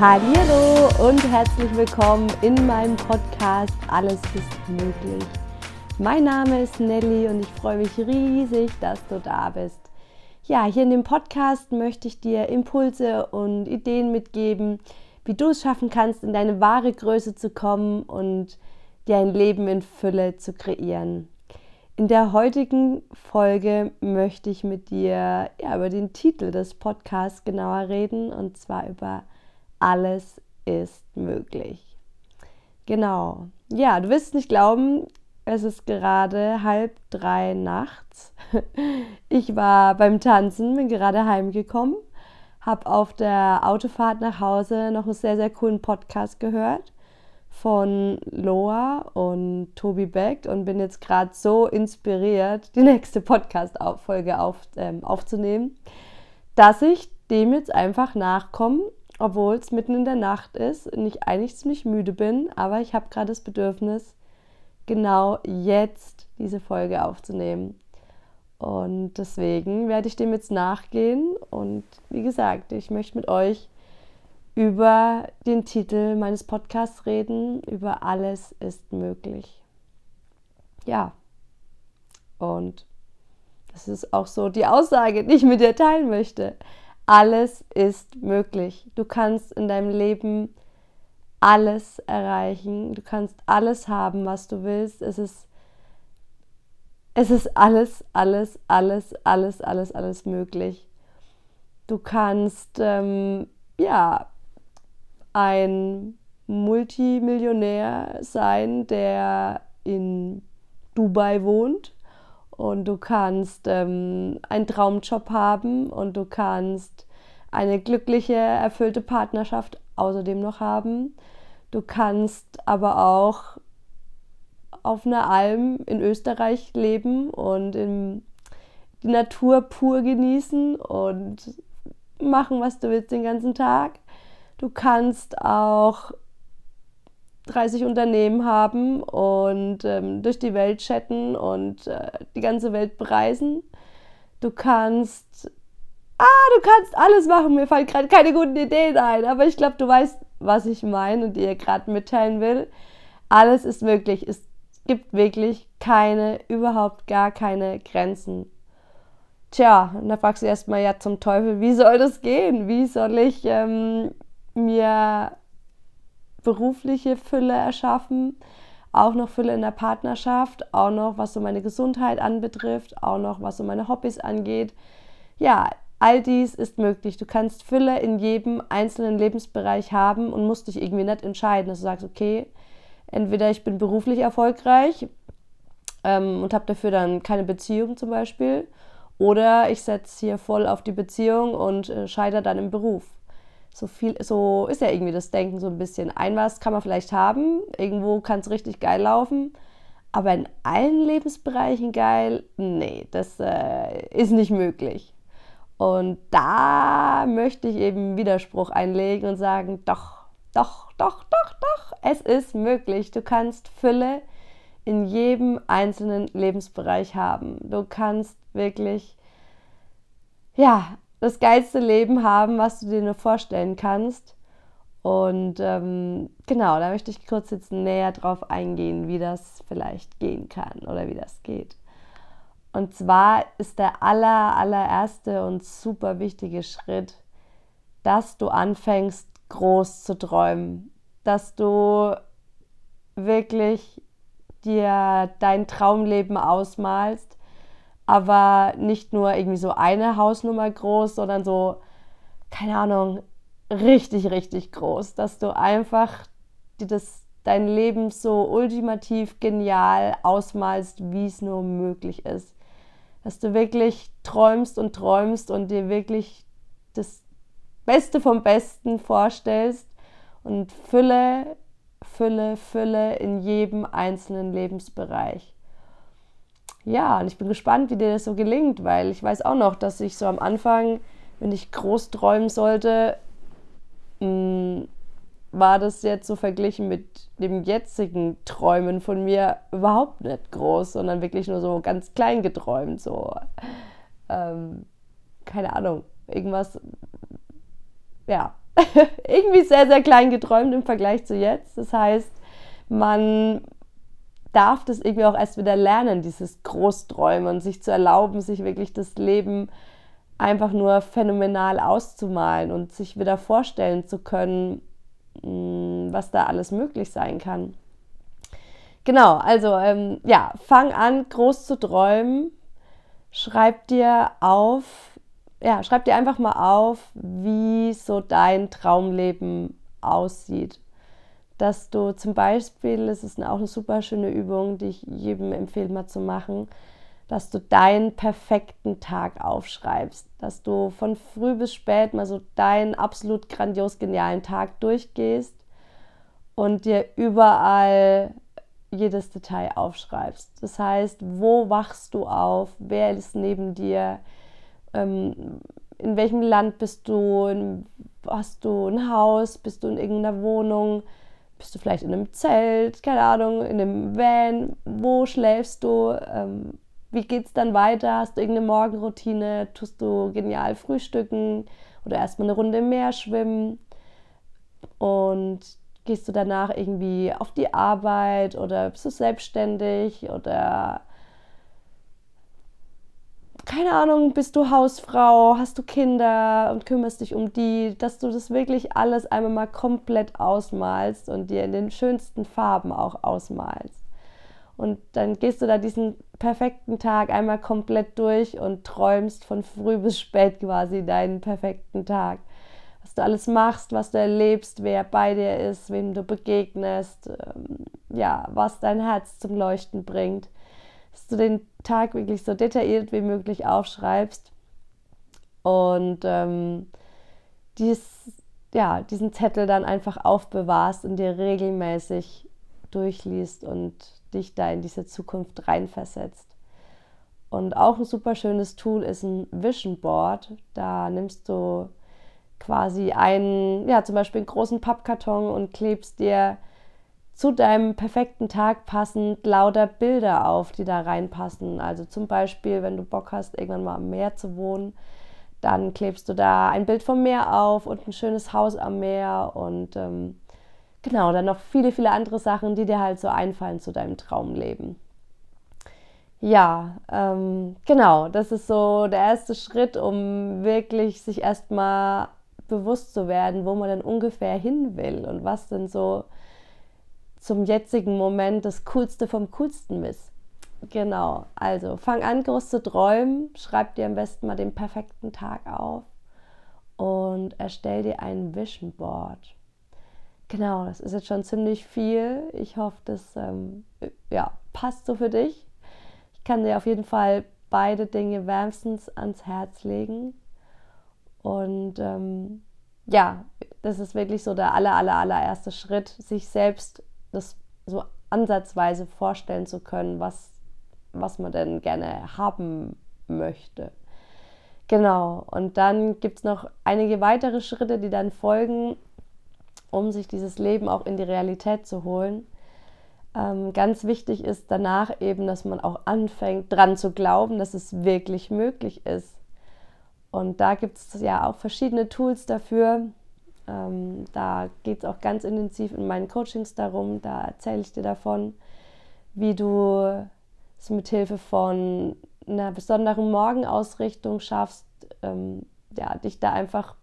Hallo und herzlich willkommen in meinem Podcast Alles ist möglich. Mein Name ist Nelly und ich freue mich riesig, dass du da bist. Ja, hier in dem Podcast möchte ich dir Impulse und Ideen mitgeben, wie du es schaffen kannst, in deine wahre Größe zu kommen und dir ein Leben in Fülle zu kreieren. In der heutigen Folge möchte ich mit dir ja, über den Titel des Podcasts genauer reden und zwar über alles ist möglich. Genau. Ja, du wirst nicht glauben, es ist gerade halb drei nachts. Ich war beim Tanzen, bin gerade heimgekommen, habe auf der Autofahrt nach Hause noch einen sehr, sehr coolen Podcast gehört von Loa und Tobi Beck und bin jetzt gerade so inspiriert, die nächste Podcast-Folge auf, ähm, aufzunehmen, dass ich dem jetzt einfach nachkomme obwohl es mitten in der Nacht ist und ich eigentlich ziemlich müde bin, aber ich habe gerade das Bedürfnis, genau jetzt diese Folge aufzunehmen. Und deswegen werde ich dem jetzt nachgehen und wie gesagt, ich möchte mit euch über den Titel meines Podcasts reden, über alles ist möglich. Ja, und das ist auch so die Aussage, die ich mit dir teilen möchte alles ist möglich. Du kannst in deinem Leben alles erreichen. Du kannst alles haben, was du willst. Es ist, es ist alles, alles, alles, alles, alles, alles möglich. Du kannst, ähm, ja, ein Multimillionär sein, der in Dubai wohnt und du kannst ähm, einen Traumjob haben und du kannst eine glückliche, erfüllte Partnerschaft außerdem noch haben. Du kannst aber auch auf einer Alm in Österreich leben und in die Natur pur genießen und machen, was du willst den ganzen Tag. Du kannst auch 30 Unternehmen haben und ähm, durch die Welt chatten und äh, die ganze Welt bereisen. Du kannst, ah, du kannst alles machen. Mir fallen gerade keine guten Ideen ein, aber ich glaube, du weißt, was ich meine und dir gerade mitteilen will. Alles ist möglich. Es gibt wirklich keine, überhaupt gar keine Grenzen. Tja, und da fragst du erstmal, ja, zum Teufel, wie soll das gehen? Wie soll ich ähm, mir berufliche Fülle erschaffen, auch noch Fülle in der Partnerschaft, auch noch was so meine Gesundheit anbetrifft, auch noch was so meine Hobbys angeht. Ja, all dies ist möglich. Du kannst Fülle in jedem einzelnen Lebensbereich haben und musst dich irgendwie nicht entscheiden, dass du sagst, okay, entweder ich bin beruflich erfolgreich ähm, und habe dafür dann keine Beziehung zum Beispiel, oder ich setze hier voll auf die Beziehung und äh, scheitere dann im Beruf so viel, so ist ja irgendwie das Denken so ein bisschen. Ein was kann man vielleicht haben, irgendwo kann es richtig geil laufen, aber in allen Lebensbereichen geil, nee, das äh, ist nicht möglich. Und da möchte ich eben Widerspruch einlegen und sagen, doch, doch, doch, doch, doch, es ist möglich. Du kannst Fülle in jedem einzelnen Lebensbereich haben. Du kannst wirklich, ja, das geilste Leben haben, was du dir nur vorstellen kannst. Und ähm, genau, da möchte ich kurz jetzt näher drauf eingehen, wie das vielleicht gehen kann oder wie das geht. Und zwar ist der aller, allererste und super wichtige Schritt, dass du anfängst, groß zu träumen. Dass du wirklich dir dein Traumleben ausmalst aber nicht nur irgendwie so eine Hausnummer groß, sondern so, keine Ahnung, richtig, richtig groß, dass du einfach dir das, dein Leben so ultimativ genial ausmalst, wie es nur möglich ist. Dass du wirklich träumst und träumst und dir wirklich das Beste vom Besten vorstellst und Fülle, Fülle, Fülle in jedem einzelnen Lebensbereich ja, und ich bin gespannt, wie dir das so gelingt, weil ich weiß auch noch, dass ich so am Anfang, wenn ich groß träumen sollte, mh, mm, war das jetzt so verglichen mit dem jetzigen Träumen von mir überhaupt nicht groß, sondern wirklich nur so ganz klein geträumt, so ähm, keine Ahnung, irgendwas, ja, irgendwie sehr, sehr klein geträumt im Vergleich zu jetzt. Das heißt, man darf das irgendwie auch erst wieder lernen, dieses Großträumen und sich zu erlauben, sich wirklich das Leben einfach nur phänomenal auszumalen und sich wieder vorstellen zu können, mm, was da alles möglich sein kann. Genau, also ähm, ja, fang an, groß zu träumen. Schreib dir auf, ja, schreib dir einfach mal auf, wie so dein Traumleben aussieht. Dass du zum Beispiel, es ist auch eine super schöne Übung, die ich jedem empfehle mal zu machen, dass du deinen perfekten Tag aufschreibst, dass du von früh bis spät mal so deinen absolut grandios genialen Tag durchgehst und dir überall jedes Detail aufschreibst. Das heißt, wo wachst du auf? Wer ist neben dir? Ähm, in welchem Land bist du? Hast du ein Haus? Bist du in irgendeiner Wohnung? Bist du vielleicht in einem Zelt? Keine Ahnung, in einem Van? Wo schläfst du? Ähm, wie es dann weiter? Hast du irgendeine Morgenroutine? Tust du genial frühstücken oder erstmal eine Runde im Meer schwimmen? Und gehst du danach irgendwie auf die Arbeit oder bist du selbstständig oder keine Ahnung, bist du Hausfrau, hast du Kinder und kümmerst dich um die, dass du das wirklich alles einmal mal komplett ausmalst und dir in den schönsten Farben auch ausmalst. Und dann gehst du da diesen perfekten Tag einmal komplett durch und träumst von früh bis spät quasi deinen perfekten Tag. Was du alles machst, was du erlebst, wer bei dir ist, wem du begegnest, ähm, ja, was dein Herz zum Leuchten bringt. Dass du den Tag wirklich so detailliert wie möglich aufschreibst und ähm, dies, ja, diesen Zettel dann einfach aufbewahrst und dir regelmäßig durchliest und dich da in diese Zukunft reinversetzt. Und auch ein super schönes Tool ist ein Vision Board. Da nimmst du quasi einen, ja, zum Beispiel einen großen Pappkarton und klebst dir zu deinem perfekten Tag passend lauter Bilder auf, die da reinpassen. Also zum Beispiel, wenn du Bock hast, irgendwann mal am Meer zu wohnen, dann klebst du da ein Bild vom Meer auf und ein schönes Haus am Meer und ähm, genau, dann noch viele, viele andere Sachen, die dir halt so einfallen zu deinem Traumleben. Ja, ähm, genau, das ist so der erste Schritt, um wirklich sich erstmal bewusst zu werden, wo man denn ungefähr hin will und was denn so zum jetzigen Moment das Coolste vom Coolsten ist. Genau, also fang an, groß zu träumen, schreib dir am besten mal den perfekten Tag auf und erstell dir ein Vision Board. Genau, das ist jetzt schon ziemlich viel. Ich hoffe, das ähm, ja, passt so für dich. Ich kann dir auf jeden Fall beide Dinge wärmstens ans Herz legen. Und ähm, ja, das ist wirklich so der aller, aller, allererste Schritt, sich selbst das so ansatzweise vorstellen zu können, was, was man denn gerne haben möchte. Genau, und dann gibt es noch einige weitere Schritte, die dann folgen, um sich dieses Leben auch in die Realität zu holen. Ähm, ganz wichtig ist danach eben, dass man auch anfängt, dran zu glauben, dass es wirklich möglich ist. Und da gibt es ja auch verschiedene Tools dafür. Ähm, da geht es auch ganz intensiv in meinen Coachings darum. Da erzähle ich dir davon, wie du es mit Hilfe von einer besonderen Morgenausrichtung schaffst, ähm, ja, dich da einfach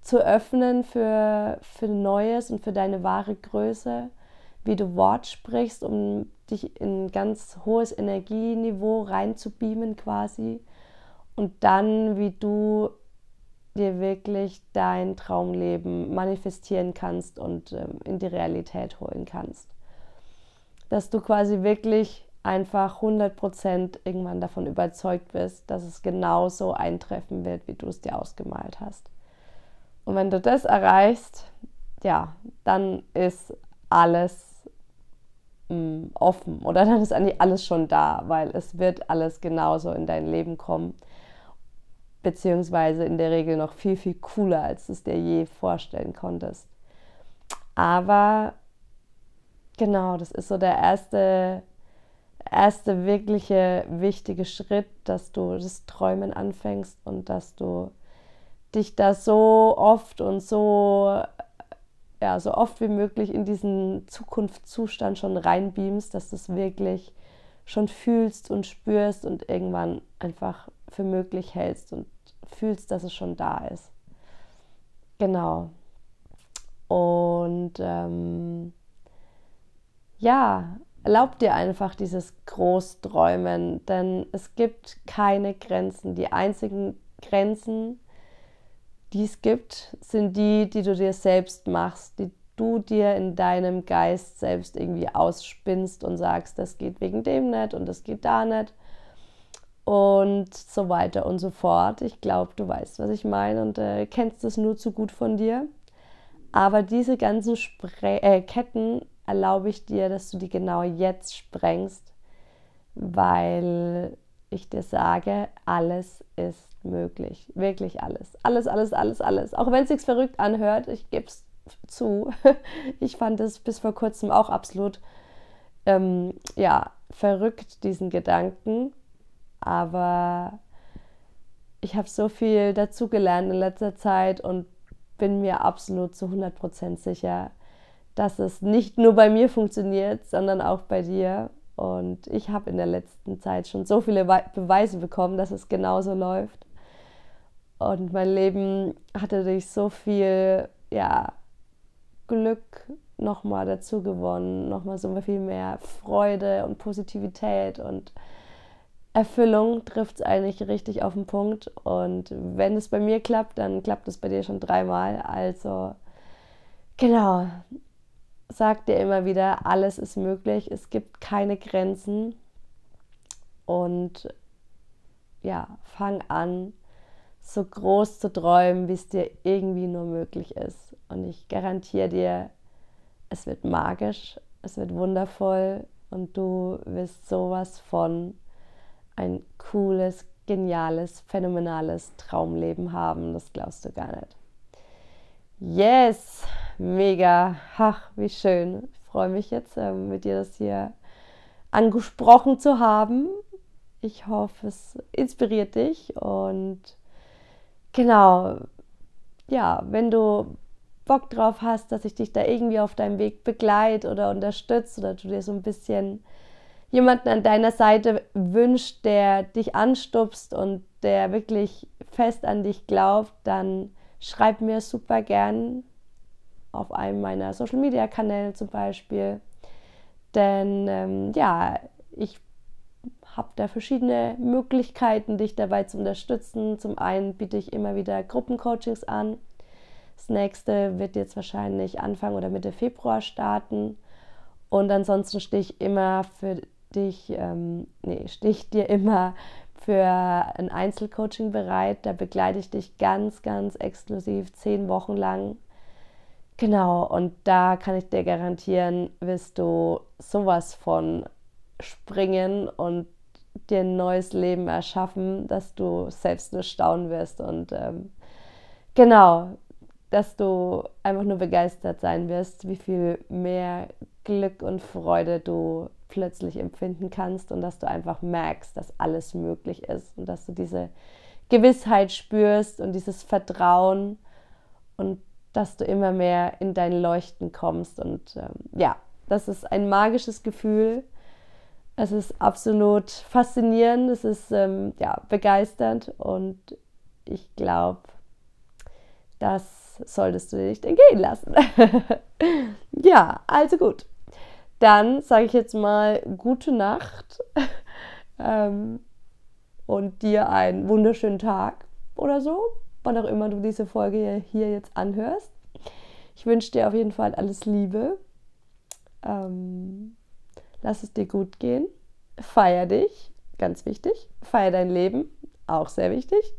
zu öffnen für, für Neues und für deine wahre Größe, wie du Wort sprichst, um dich in ein ganz hohes Energieniveau reinzubeamen quasi und dann, wie du dir wirklich dein Traumleben manifestieren kannst und ähm, in die Realität holen kannst. Dass du quasi wirklich einfach 100% irgendwann davon überzeugt bist, dass es genauso eintreffen wird, wie du es dir ausgemalt hast. Und wenn du das erreichst, ja, dann ist alles mh, mm, offen oder dann ist eigentlich alles schon da, weil es wird alles genauso in dein Leben kommen, beziehungsweise in der Regel noch viel, viel cooler, als du es dir je vorstellen konntest. Aber genau, das ist so der erste, erste wirkliche wichtige Schritt, dass du das Träumen anfängst und dass du dich da so oft und so, ja, so oft wie möglich in diesen Zukunftszustand schon reinbeamst, dass du es wirklich schon fühlst und spürst und irgendwann einfach für möglich hältst und fühlst, dass es schon da ist. Genau. Und ähm, ja, erlaub dir einfach dieses Großträumen, denn es gibt keine Grenzen. Die einzigen Grenzen, die es gibt, sind die, die du dir selbst machst, die du dir in deinem Geist selbst irgendwie ausspinnst und sagst, das geht wegen dem nicht und das geht da nicht und so weiter und so fort. Ich glaube, du weißt, was ich meine und äh, kennst es nur zu gut von dir. Aber diese ganzen Spre äh, Ketten erlaube ich dir, dass du die genau jetzt sprengst, weil ich dir sage, alles ist möglich. Wirklich alles. Alles, alles, alles, alles. Auch wenn es sich verrückt anhört, ich gebe es zu. Ich fand es bis vor kurzem auch absolut ähm, ja, verrückt, diesen Gedanken. Aber ich habe so viel dazugelernt in letzter Zeit und bin mir absolut zu 100% sicher, dass es nicht nur bei mir funktioniert, sondern auch bei dir. Und ich habe in der letzten Zeit schon so viele Beweise bekommen, dass es genauso läuft. Und mein Leben hatte durch so viel ja, Glück nochmal dazu gewonnen, nochmal so viel mehr Freude und Positivität und Erfüllung trifft es eigentlich richtig auf den Punkt. Und wenn es bei mir klappt, dann klappt es bei dir schon dreimal. Also genau, sag dir immer wieder, alles ist möglich, es gibt keine Grenzen. Und ja, fang an, so groß zu träumen, wie es dir irgendwie nur möglich ist. Und ich garantiere dir, es wird magisch, es wird wundervoll und du wirst sowas von ein cooles, geniales, phänomenales Traumleben haben. Das glaubst du gar nicht. Yes, mega. Ach, wie schön. Ich freue mich jetzt, ähm, mit dir das hier angesprochen zu haben. Ich hoffe, es inspiriert dich und genau, ja, wenn du Bock drauf hast, dass ich dich da irgendwie auf deinem Weg begleite oder unterstütze oder du dir so ein bisschen jemanden an deiner Seite wünscht, der dich anstupst und der wirklich fest an dich glaubt, dann schreib mir super gern auf einem meiner Social Media Kanäle zum Beispiel. Denn ähm, ja, ich habe da verschiedene Möglichkeiten, dich dabei zu unterstützen. Zum einen biete ich immer wieder Gruppencoachings an. Das nächste wird jetzt wahrscheinlich Anfang oder Mitte Februar starten. Und ansonsten stehe ich immer für dich, ähm, nee, stehe ich dir immer für ein Einzelcoaching bereit. Da begleite ich dich ganz, ganz exklusiv zehn Wochen lang. Genau, und da kann ich dir garantieren, wirst du sowas von springen und dir ein neues Leben erschaffen, dass du selbst nur staunen wirst und ähm, genau, dass du einfach nur begeistert sein wirst, wie viel mehr Glück und Freude du plötzlich empfinden kannst und dass du einfach merkst, dass alles möglich ist und dass du diese Gewissheit spürst und dieses Vertrauen und dass du immer mehr in dein Leuchten kommst. Und ähm, ja, das ist ein magisches Gefühl. Es ist absolut faszinierend, es ist ähm, ja, begeisternd und ich glaube, das solltest du nicht entgehen lassen. ja, also gut. Dann sage ich jetzt mal gute Nacht ähm, und dir einen wunderschönen Tag oder so, wann auch immer du diese Folge hier jetzt anhörst. Ich wünsche dir auf jeden Fall alles Liebe. Ähm, lass es dir gut gehen. Feier dich, ganz wichtig. Feier dein Leben, auch sehr wichtig.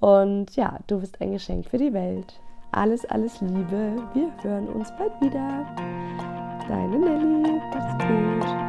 Und ja, du bist ein Geschenk für die Welt. Alles, alles Liebe. Wir hören uns bald wieder. Deine Nelly. Macht's gut.